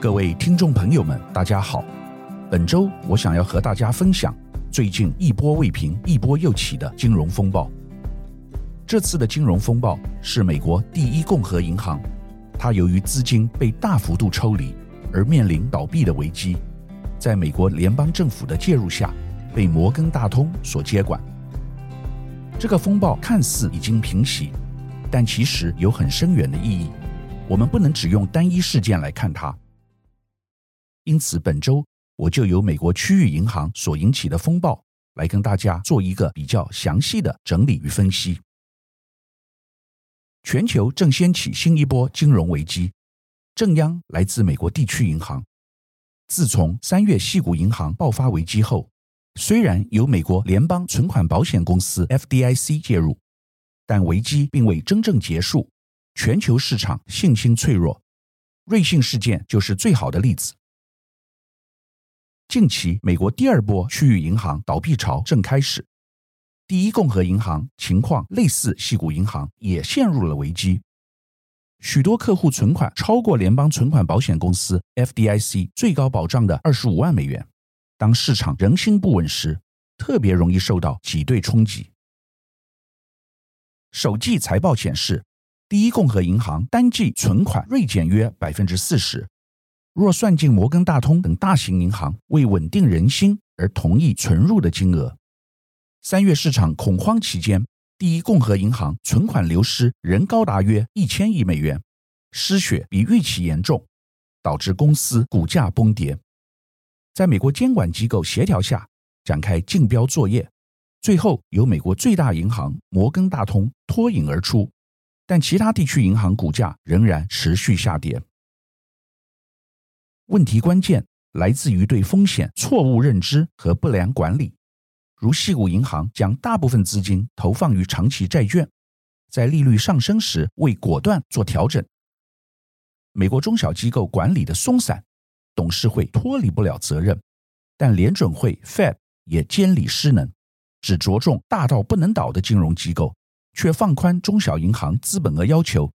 各位听众朋友们，大家好。本周我想要和大家分享最近一波未平、一波又起的金融风暴。这次的金融风暴是美国第一共和银行，它由于资金被大幅度抽离而面临倒闭的危机，在美国联邦政府的介入下，被摩根大通所接管。这个风暴看似已经平息，但其实有很深远的意义。我们不能只用单一事件来看它。因此，本周我就由美国区域银行所引起的风暴来跟大家做一个比较详细的整理与分析。全球正掀起新一波金融危机，正央来自美国地区银行。自从三月矽谷银行爆发危机后，虽然由美国联邦存款保险公司 FDIC 介入，但危机并未真正结束，全球市场信心脆弱。瑞信事件就是最好的例子。近期，美国第二波区域银行倒闭潮正开始。第一共和银行情况类似，矽谷银行也陷入了危机。许多客户存款超过联邦存款保险公司 FDIC 最高保障的二十五万美元。当市场人心不稳时，特别容易受到挤兑冲击。首季财报显示，第一共和银行单季存款锐减约百分之四十。若算进摩根大通等大型银行为稳定人心而同意存入的金额，三月市场恐慌期间，第一共和银行存款流失仍高达约一千亿美元，失血比预期严重，导致公司股价崩跌。在美国监管机构协调下，展开竞标作业，最后由美国最大银行摩根大通脱颖而出，但其他地区银行股价仍然持续下跌。问题关键来自于对风险错误认知和不良管理，如矽谷银行将大部分资金投放于长期债券，在利率上升时未果断做调整。美国中小机构管理的松散，董事会脱离不了责任，但联准会 Fed 也监理失能，只着重大到不能倒的金融机构，却放宽中小银行资本额要求，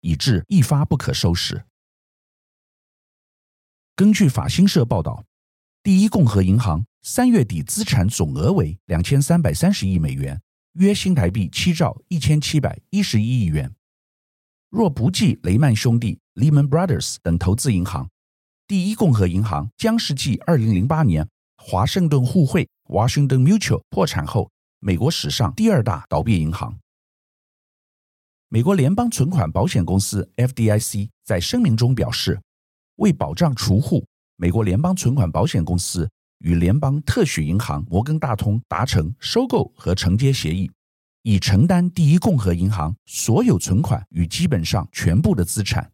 以致一发不可收拾。根据法新社报道，第一共和银行三月底资产总额为两千三百三十亿美元，约新台币七兆一千七百一十一亿元。若不计雷曼兄弟 （Lehman Brothers） 等投资银行，第一共和银行将是继二零零八年华盛顿互惠 （Washington Mutual） 破产后，美国史上第二大倒闭银行。美国联邦存款保险公司 （FDIC） 在声明中表示。为保障储户，美国联邦存款保险公司与联邦特许银行摩根大通达成收购和承接协议，以承担第一共和银行所有存款与基本上全部的资产。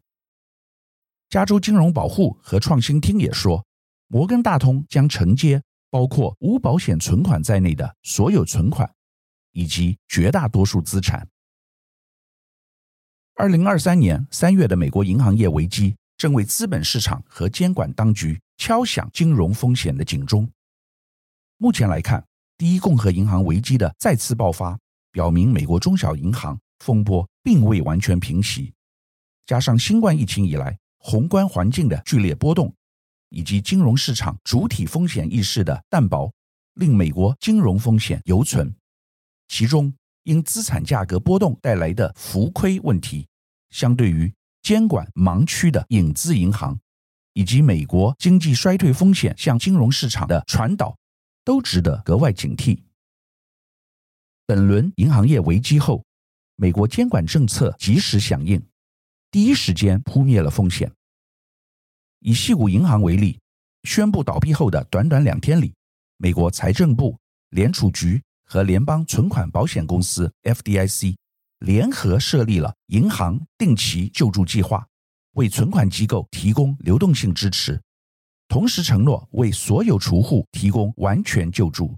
加州金融保护和创新厅也说，摩根大通将承接包括无保险存款在内的所有存款以及绝大多数资产。二零二三年三月的美国银行业危机。正为资本市场和监管当局敲响金融风险的警钟。目前来看，第一共和银行危机的再次爆发，表明美国中小银行风波并未完全平息。加上新冠疫情以来宏观环境的剧烈波动，以及金融市场主体风险意识的淡薄，令美国金融风险犹存。其中，因资产价格波动带来的浮亏问题，相对于监管盲区的影子银行，以及美国经济衰退风险向金融市场的传导，都值得格外警惕。本轮银行业危机后，美国监管政策及时响应，第一时间扑灭了风险。以矽谷银行为例，宣布倒闭后的短短两天里，美国财政部、联储局和联邦存款保险公司 （FDIC）。联合设立了银行定期救助计划，为存款机构提供流动性支持，同时承诺为所有储户提供完全救助。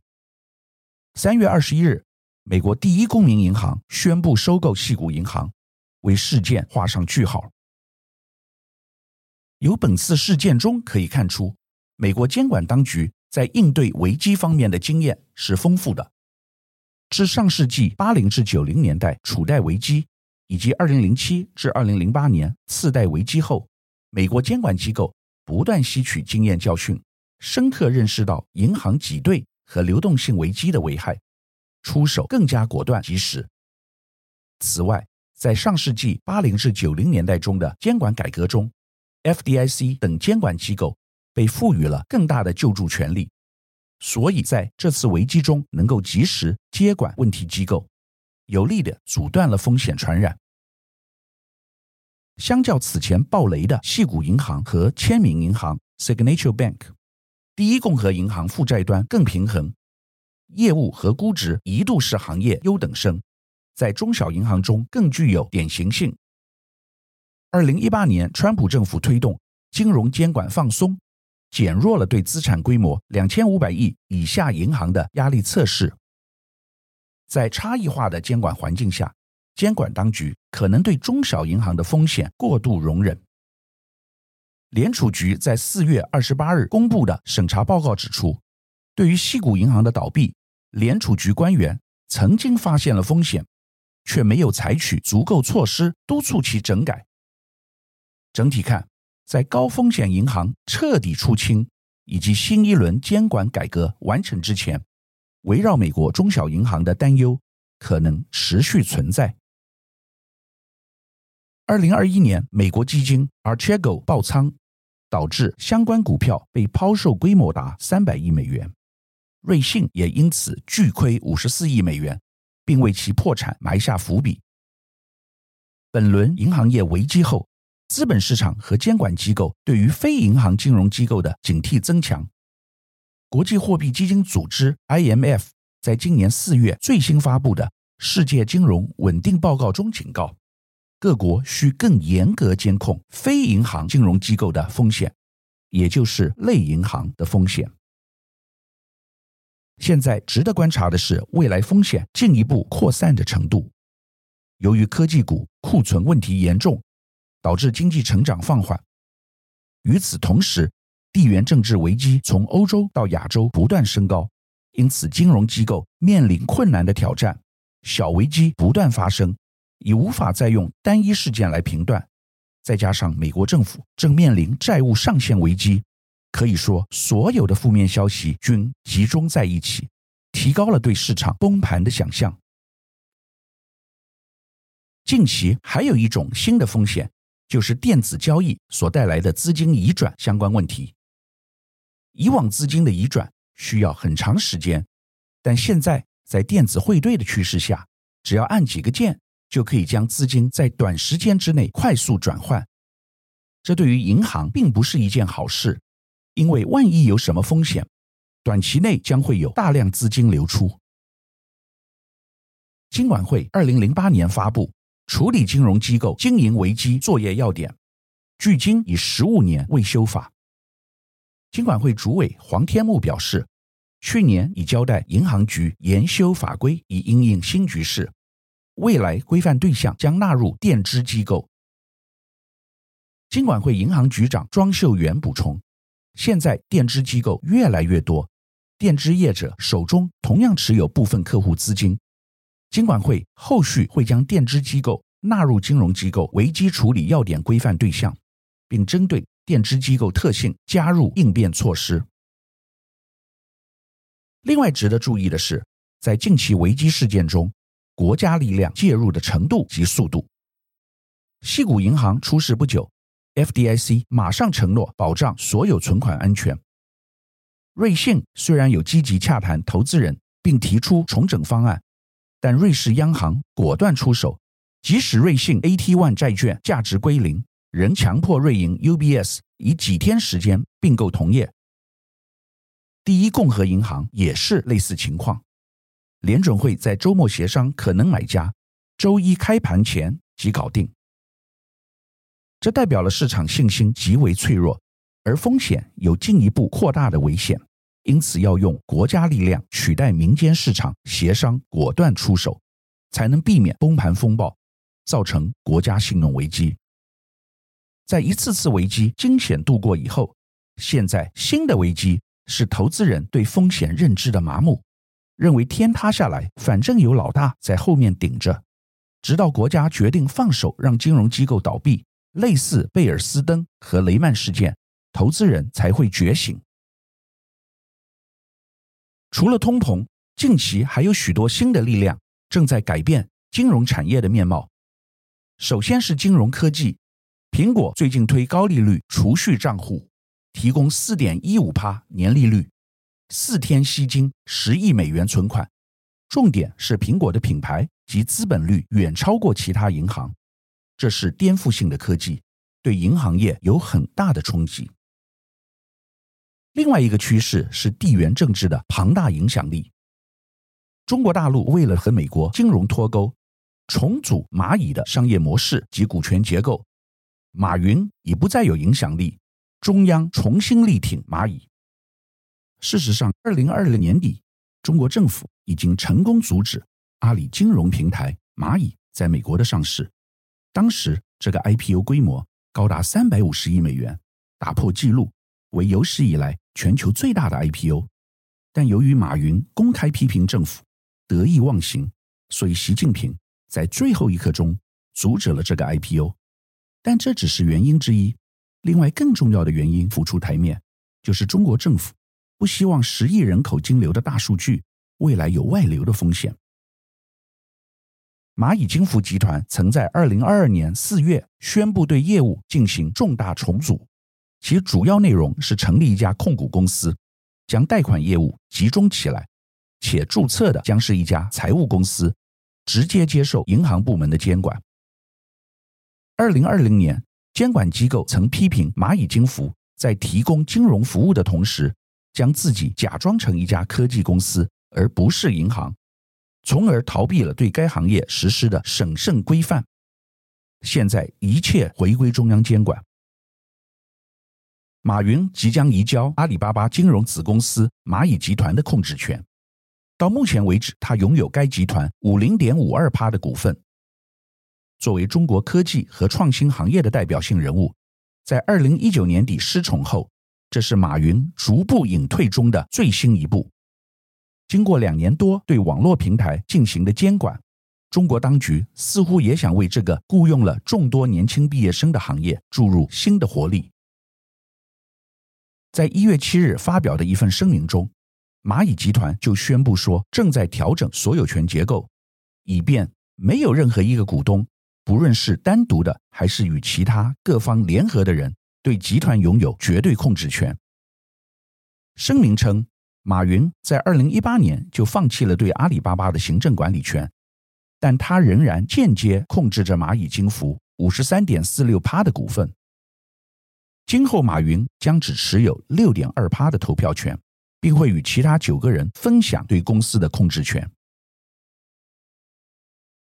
三月二十一日，美国第一公民银行宣布收购细谷银行，为事件画上句号。由本次事件中可以看出，美国监管当局在应对危机方面的经验是丰富的。自上世纪八零至九零年代储贷危机，以及二零零七至二零零八年次贷危机后，美国监管机构不断吸取经验教训，深刻认识到银行挤兑和流动性危机的危害，出手更加果断及时。此外，在上世纪八零至九零年代中的监管改革中，FDIC 等监管机构被赋予了更大的救助权利，所以在这次危机中能够及时接管问题机构，有力地阻断了风险传染。相较此前暴雷的矽谷银行和签名银行 （Signature Bank），第一共和银行负债端更平衡，业务和估值一度是行业优等生。在中小银行中更具有典型性。二零一八年，川普政府推动金融监管放松，减弱了对资产规模两千五百亿以下银行的压力测试。在差异化的监管环境下，监管当局可能对中小银行的风险过度容忍。联储局在四月二十八日公布的审查报告指出，对于西谷银行的倒闭，联储局官员曾经发现了风险。却没有采取足够措施督促其整改。整体看，在高风险银行彻底出清以及新一轮监管改革完成之前，围绕美国中小银行的担忧可能持续存在。二零二一年，美国基金 Archego 爆仓，导致相关股票被抛售规模达三百亿美元，瑞信也因此巨亏五十四亿美元。并为其破产埋下伏笔。本轮银行业危机后，资本市场和监管机构对于非银行金融机构的警惕增强。国际货币基金组织 （IMF） 在今年四月最新发布的《世界金融稳定报告》中警告，各国需更严格监控非银行金融机构的风险，也就是类银行的风险。现在值得观察的是，未来风险进一步扩散的程度。由于科技股库存问题严重，导致经济成长放缓。与此同时，地缘政治危机从欧洲到亚洲不断升高，因此金融机构面临困难的挑战。小危机不断发生，已无法再用单一事件来评断。再加上美国政府正面临债务上限危机。可以说，所有的负面消息均集中在一起，提高了对市场崩盘的想象。近期还有一种新的风险，就是电子交易所带来的资金移转相关问题。以往资金的移转需要很长时间，但现在在电子汇兑的趋势下，只要按几个键，就可以将资金在短时间之内快速转换。这对于银行并不是一件好事。因为万一有什么风险，短期内将会有大量资金流出。金管会二零零八年发布处理金融机构经营危机作业要点，距今已十五年未修法。金管会主委黄天牧表示，去年已交代银行局研修法规，以应应新局势，未来规范对象将纳入垫资机构。金管会银行局长庄秀元补充。现在垫资机构越来越多，垫资业者手中同样持有部分客户资金。金管会后续会将垫资机构纳入金融机构危机处理要点规范对象，并针对垫资机构特性加入应变措施。另外值得注意的是，在近期危机事件中，国家力量介入的程度及速度。西谷银行出事不久。FDIC 马上承诺保障所有存款安全。瑞信虽然有积极洽谈投资人，并提出重整方案，但瑞士央行果断出手，即使瑞信 AT1 债券价值归零，仍强迫瑞银 UBS 以几天时间并购同业。第一共和银行也是类似情况，联准会在周末协商可能买家，周一开盘前即搞定。这代表了市场信心极为脆弱，而风险有进一步扩大的危险，因此要用国家力量取代民间市场协商，果断出手，才能避免崩盘风暴，造成国家信用危机。在一次次危机惊险度过以后，现在新的危机是投资人对风险认知的麻木，认为天塌下来反正有老大在后面顶着，直到国家决定放手让金融机构倒闭。类似贝尔斯登和雷曼事件，投资人才会觉醒。除了通膨，近期还有许多新的力量正在改变金融产业的面貌。首先是金融科技，苹果最近推高利率储蓄账户，提供四点一五趴年利率，四天吸金十亿美元存款。重点是苹果的品牌及资本率远超过其他银行，这是颠覆性的科技，对银行业有很大的冲击。另外一个趋势是地缘政治的庞大影响力。中国大陆为了和美国金融脱钩，重组蚂蚁的商业模式及股权结构，马云已不再有影响力，中央重新力挺蚂蚁。事实上，二零二零年底，中国政府已经成功阻止阿里金融平台蚂蚁在美国的上市。当时这个 IPO 规模高达三百五十亿美元，打破纪录，为有史以来全球最大的 IPO。但由于马云公开批评政府得意忘形，所以习近平在最后一刻中阻止了这个 IPO。但这只是原因之一，另外更重要的原因浮出台面，就是中国政府。不希望十亿人口金流的大数据未来有外流的风险。蚂蚁金服集团曾在二零二二年四月宣布对业务进行重大重组，其主要内容是成立一家控股公司，将贷款业务集中起来，且注册的将是一家财务公司，直接接受银行部门的监管。二零二零年，监管机构曾批评蚂蚁金服在提供金融服务的同时，将自己假装成一家科技公司，而不是银行，从而逃避了对该行业实施的审慎规范。现在一切回归中央监管。马云即将移交阿里巴巴金融子公司蚂蚁集团的控制权。到目前为止，他拥有该集团五零点五二趴的股份。作为中国科技和创新行业的代表性人物，在二零一九年底失宠后。这是马云逐步隐退中的最新一步。经过两年多对网络平台进行的监管，中国当局似乎也想为这个雇佣了众多年轻毕业生的行业注入新的活力。在一月七日发表的一份声明中，蚂蚁集团就宣布说，正在调整所有权结构，以便没有任何一个股东，不论是单独的还是与其他各方联合的人。对集团拥有绝对控制权。声明称，马云在二零一八年就放弃了对阿里巴巴的行政管理权，但他仍然间接控制着蚂蚁金服五十三点四六趴的股份。今后，马云将只持有六点二趴的投票权，并会与其他九个人分享对公司的控制权。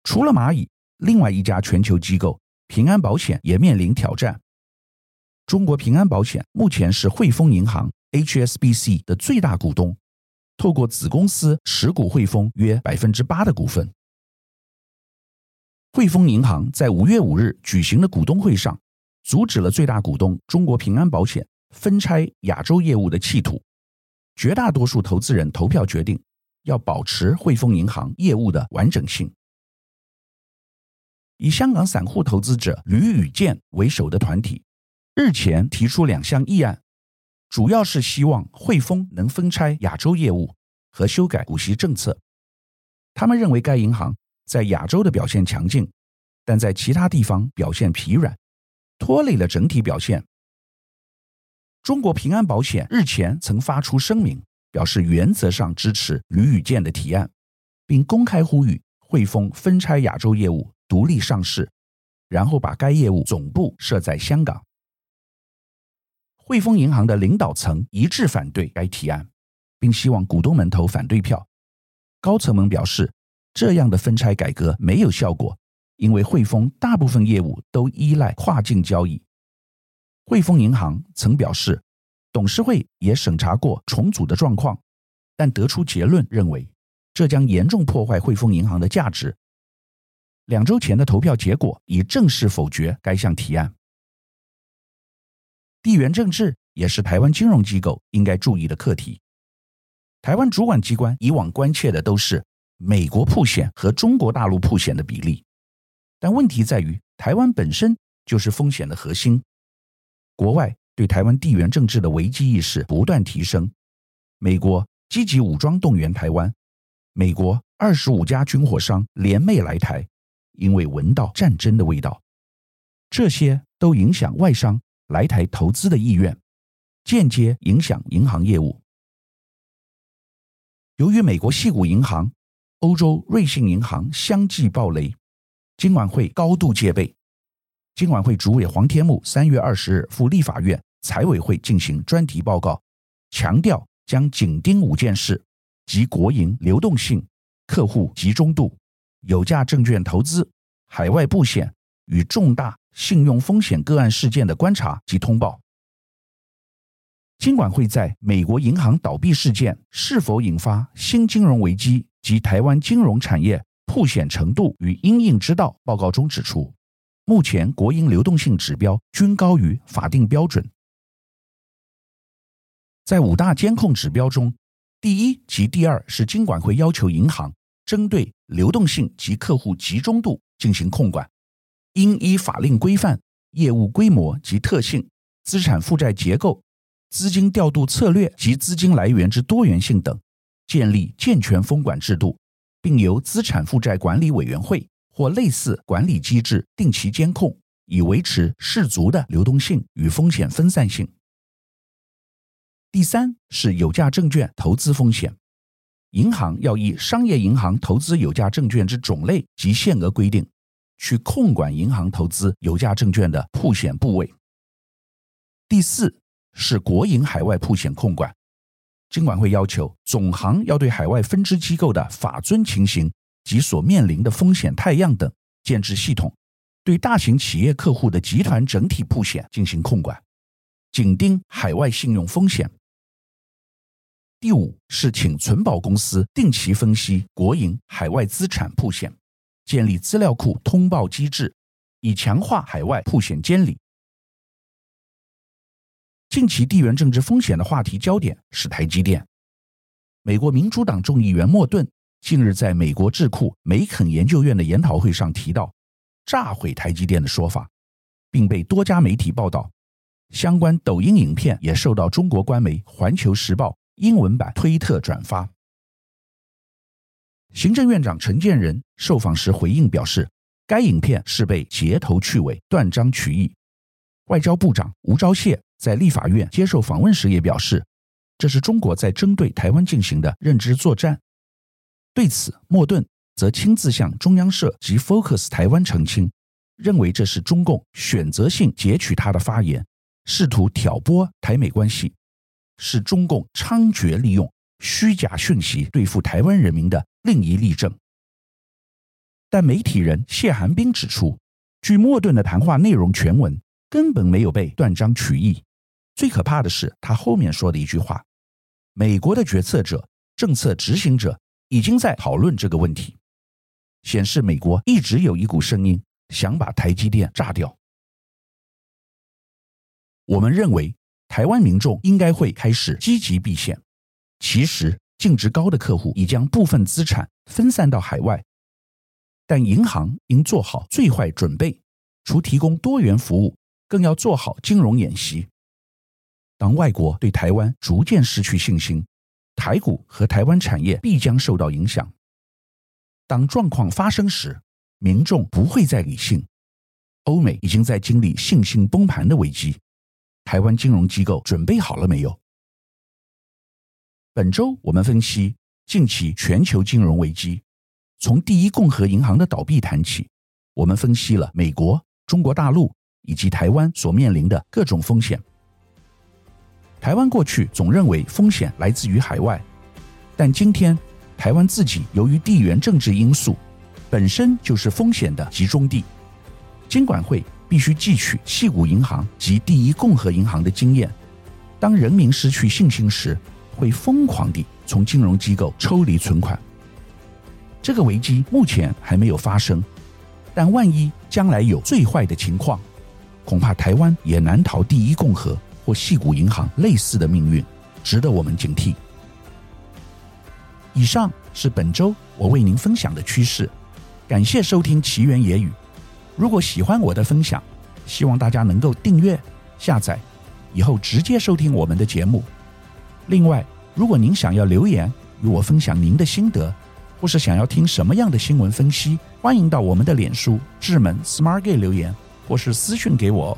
除了蚂蚁，另外一家全球机构平安保险也面临挑战。中国平安保险目前是汇丰银行 （HSBC） 的最大股东，透过子公司持股汇丰约百分之八的股份。汇丰银行在五月五日举行的股东会上，阻止了最大股东中国平安保险分拆亚洲业务的企图。绝大多数投资人投票决定要保持汇丰银行业务的完整性。以香港散户投资者吕宇健为首的团体。日前提出两项议案，主要是希望汇丰能分拆亚洲业务和修改股息政策。他们认为该银行在亚洲的表现强劲，但在其他地方表现疲软，拖累了整体表现。中国平安保险日前曾发出声明，表示原则上支持吕宇健的提案，并公开呼吁汇丰分拆亚洲业务，独立上市，然后把该业务总部设在香港。汇丰银行的领导层一致反对该提案，并希望股东们投反对票。高层们表示，这样的分拆改革没有效果，因为汇丰大部分业务都依赖跨境交易。汇丰银行曾表示，董事会也审查过重组的状况，但得出结论认为，这将严重破坏汇丰银行的价值。两周前的投票结果已正式否决该项提案。地缘政治也是台湾金融机构应该注意的课题。台湾主管机关以往关切的都是美国曝险和中国大陆曝险的比例，但问题在于台湾本身就是风险的核心。国外对台湾地缘政治的危机意识不断提升。美国积极武装动员台湾，美国二十五家军火商联袂来台，因为闻到战争的味道。这些都影响外商来台投资的意愿，间接影响银行业务。由于美国矽谷银行、欧洲瑞信银行相继暴雷，金管会高度戒备。金管会主委黄天牧三月二十日赴立法院财委会进行专题报告，强调将紧盯五件事，即国营流动性、客户集中度、有价证券投资、海外布险与重大信用风险个案事件的观察及通报。金管会在美国银行倒闭事件是否引发新金融危机及台湾金融产业曝险程度与因应之道报告中指出，目前国营流动性指标均高于法定标准。在五大监控指标中，第一及第二是金管会要求银行针对流动性及客户集中度进行控管，应依法令规范业务规模及特性、资产负债结构。资金调度策略及资金来源之多元性等，建立健全封管制度，并由资产负债管理委员会或类似管理机制定期监控，以维持适足的流动性与风险分散性。第三是有价证券投资风险，银行要依商业银行投资有价证券之种类及限额规定，去控管银行投资有价证券的铺险部位。第四。是国营海外铺险控管，金管会要求总行要对海外分支机构的法遵情形及所面临的风险态样等建置系统，对大型企业客户的集团整体铺险进行控管，紧盯海外信用风险。第五是请存保公司定期分析国营海外资产铺险，建立资料库通报机制，以强化海外铺险监理。近期地缘政治风险的话题焦点是台积电。美国民主党众议员莫顿近日在美国智库梅肯研究院的研讨会上提到“炸毁台积电”的说法，并被多家媒体报道。相关抖音影片也受到中国官媒《环球时报》英文版推特转发。行政院长陈建仁受访时回应表示，该影片是被截头去尾、断章取义。外交部长吴钊燮在立法院接受访问时也表示，这是中国在针对台湾进行的认知作战。对此，莫顿则亲自向中央社及 Focus 台湾澄清，认为这是中共选择性截取他的发言，试图挑拨台美关系，是中共猖獗利用虚假讯息对付台湾人民的另一例证。但媒体人谢寒冰指出，据莫顿的谈话内容全文。根本没有被断章取义。最可怕的是他后面说的一句话：“美国的决策者、政策执行者已经在讨论这个问题，显示美国一直有一股声音想把台积电炸掉。”我们认为，台湾民众应该会开始积极避险。其实，净值高的客户已将部分资产分散到海外，但银行应做好最坏准备，除提供多元服务。更要做好金融演习。当外国对台湾逐渐失去信心，台股和台湾产业必将受到影响。当状况发生时，民众不会再理性。欧美已经在经历信心崩盘的危机，台湾金融机构准备好了没有？本周我们分析近期全球金融危机，从第一共和银行的倒闭谈起，我们分析了美国、中国大陆。以及台湾所面临的各种风险。台湾过去总认为风险来自于海外，但今天台湾自己由于地缘政治因素，本身就是风险的集中地。监管会必须汲取矽谷银行及第一共和银行的经验，当人民失去信心时，会疯狂地从金融机构抽离存款。这个危机目前还没有发生，但万一将来有最坏的情况，恐怕台湾也难逃第一共和或矽谷银行类似的命运，值得我们警惕。以上是本周我为您分享的趋势，感谢收听奇缘野语。如果喜欢我的分享，希望大家能够订阅、下载，以后直接收听我们的节目。另外，如果您想要留言与我分享您的心得，或是想要听什么样的新闻分析，欢迎到我们的脸书智门 Smart Gay 留言，或是私讯给我。